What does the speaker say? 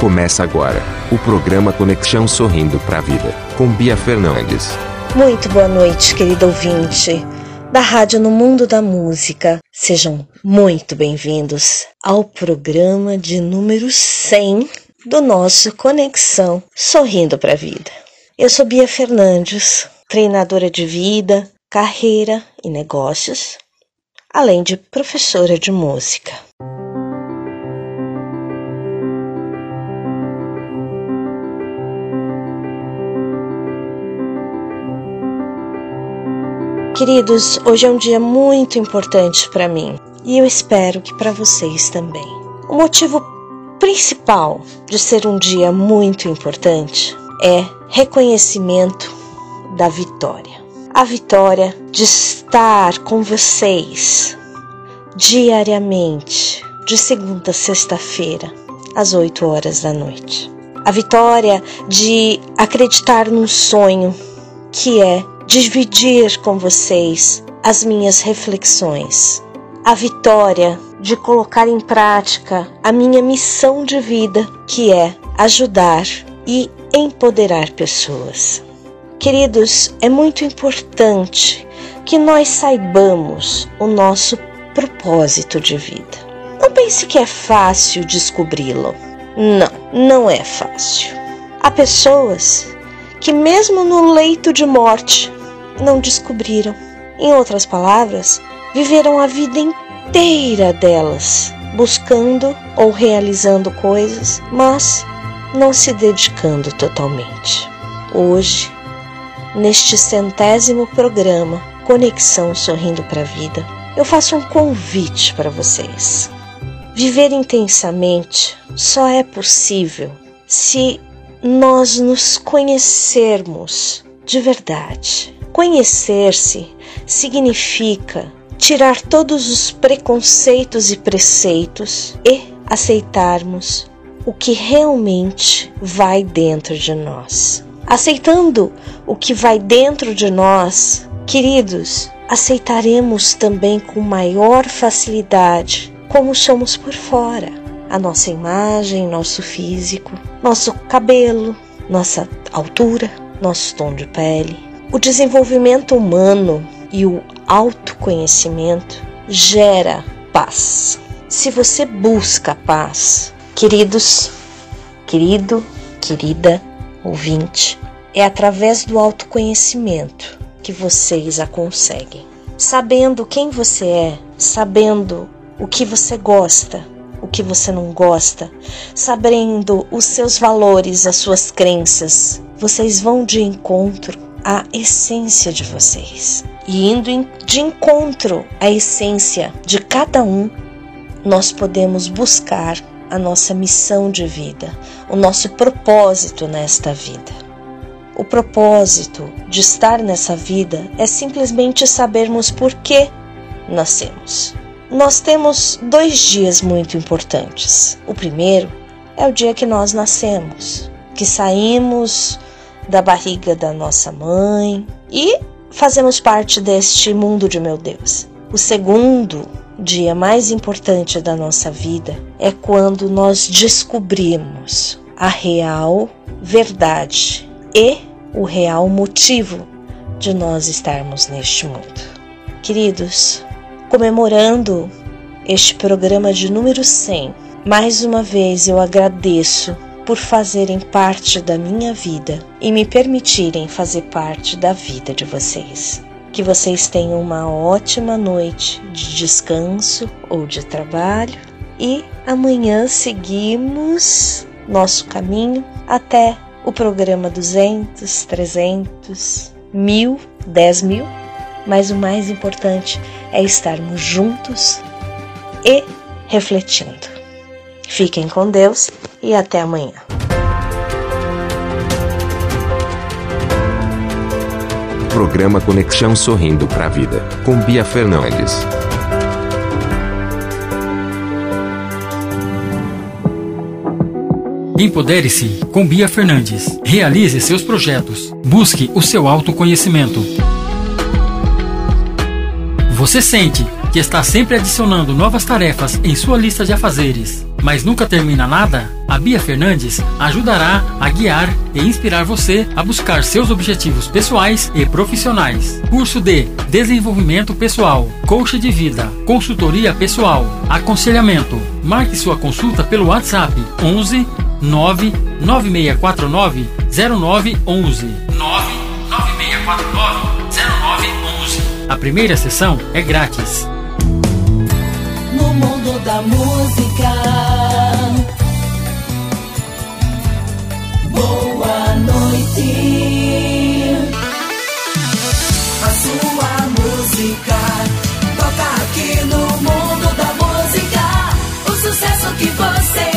Começa agora o programa Conexão Sorrindo para a Vida, com Bia Fernandes. Muito boa noite, querido ouvinte da Rádio no Mundo da Música. Sejam muito bem-vindos ao programa de número 100 do nosso Conexão Sorrindo para a Vida. Eu sou Bia Fernandes, treinadora de vida, carreira e negócios, além de professora de música. Queridos, hoje é um dia muito importante para mim e eu espero que para vocês também. O motivo principal de ser um dia muito importante é reconhecimento da vitória. A vitória de estar com vocês diariamente, de segunda a sexta-feira, às 8 horas da noite. A vitória de acreditar num sonho que é dividir com vocês as minhas reflexões. A vitória de colocar em prática a minha missão de vida, que é ajudar e empoderar pessoas. Queridos, é muito importante que nós saibamos o nosso propósito de vida. Não pense que é fácil descobri-lo. Não, não é fácil. Há pessoas que, mesmo no leito de morte, não descobriram. Em outras palavras, viveram a vida inteira delas buscando ou realizando coisas, mas não se dedicando totalmente. Hoje, neste centésimo programa Conexão Sorrindo para a Vida, eu faço um convite para vocês. Viver intensamente só é possível se nós nos conhecermos de verdade. Conhecer-se significa tirar todos os preconceitos e preceitos e aceitarmos o que realmente vai dentro de nós. Aceitando o que vai dentro de nós, queridos, aceitaremos também com maior facilidade como somos por fora. A nossa imagem, nosso físico, nosso cabelo, nossa altura, nosso tom de pele, o desenvolvimento humano e o autoconhecimento gera paz. Se você busca paz, queridos, querido, querida ouvinte, é através do autoconhecimento que vocês a conseguem. Sabendo quem você é, sabendo o que você gosta, o que você não gosta, sabendo os seus valores, as suas crenças, vocês vão de encontro a essência de vocês. E indo de encontro à essência de cada um, nós podemos buscar a nossa missão de vida, o nosso propósito nesta vida. O propósito de estar nessa vida é simplesmente sabermos por que nascemos. Nós temos dois dias muito importantes. O primeiro é o dia que nós nascemos, que saímos da barriga da nossa mãe e fazemos parte deste mundo de meu Deus. O segundo dia mais importante da nossa vida é quando nós descobrimos a real verdade e o real motivo de nós estarmos neste mundo. Queridos, comemorando este programa de número 100, mais uma vez eu agradeço por fazerem parte da minha vida e me permitirem fazer parte da vida de vocês. Que vocês tenham uma ótima noite de descanso ou de trabalho e amanhã seguimos nosso caminho até o programa 200, 300, mil, 10 mil. Mas o mais importante é estarmos juntos e refletindo. Fiquem com Deus e até amanhã. Programa Conexão Sorrindo para a Vida, com Bia Fernandes. Empodere-se com Bia Fernandes. Realize seus projetos. Busque o seu autoconhecimento. Você sente que está sempre adicionando novas tarefas em sua lista de afazeres mas nunca termina nada? A Bia Fernandes ajudará a guiar e inspirar você a buscar seus objetivos pessoais e profissionais. Curso de Desenvolvimento Pessoal, Coach de Vida, Consultoria Pessoal, Aconselhamento. Marque sua consulta pelo WhatsApp 11 99649 0911. 99649 0911. A primeira sessão é grátis. No mundo da música. Boa noite. A sua música toca aqui no mundo da música. O sucesso que você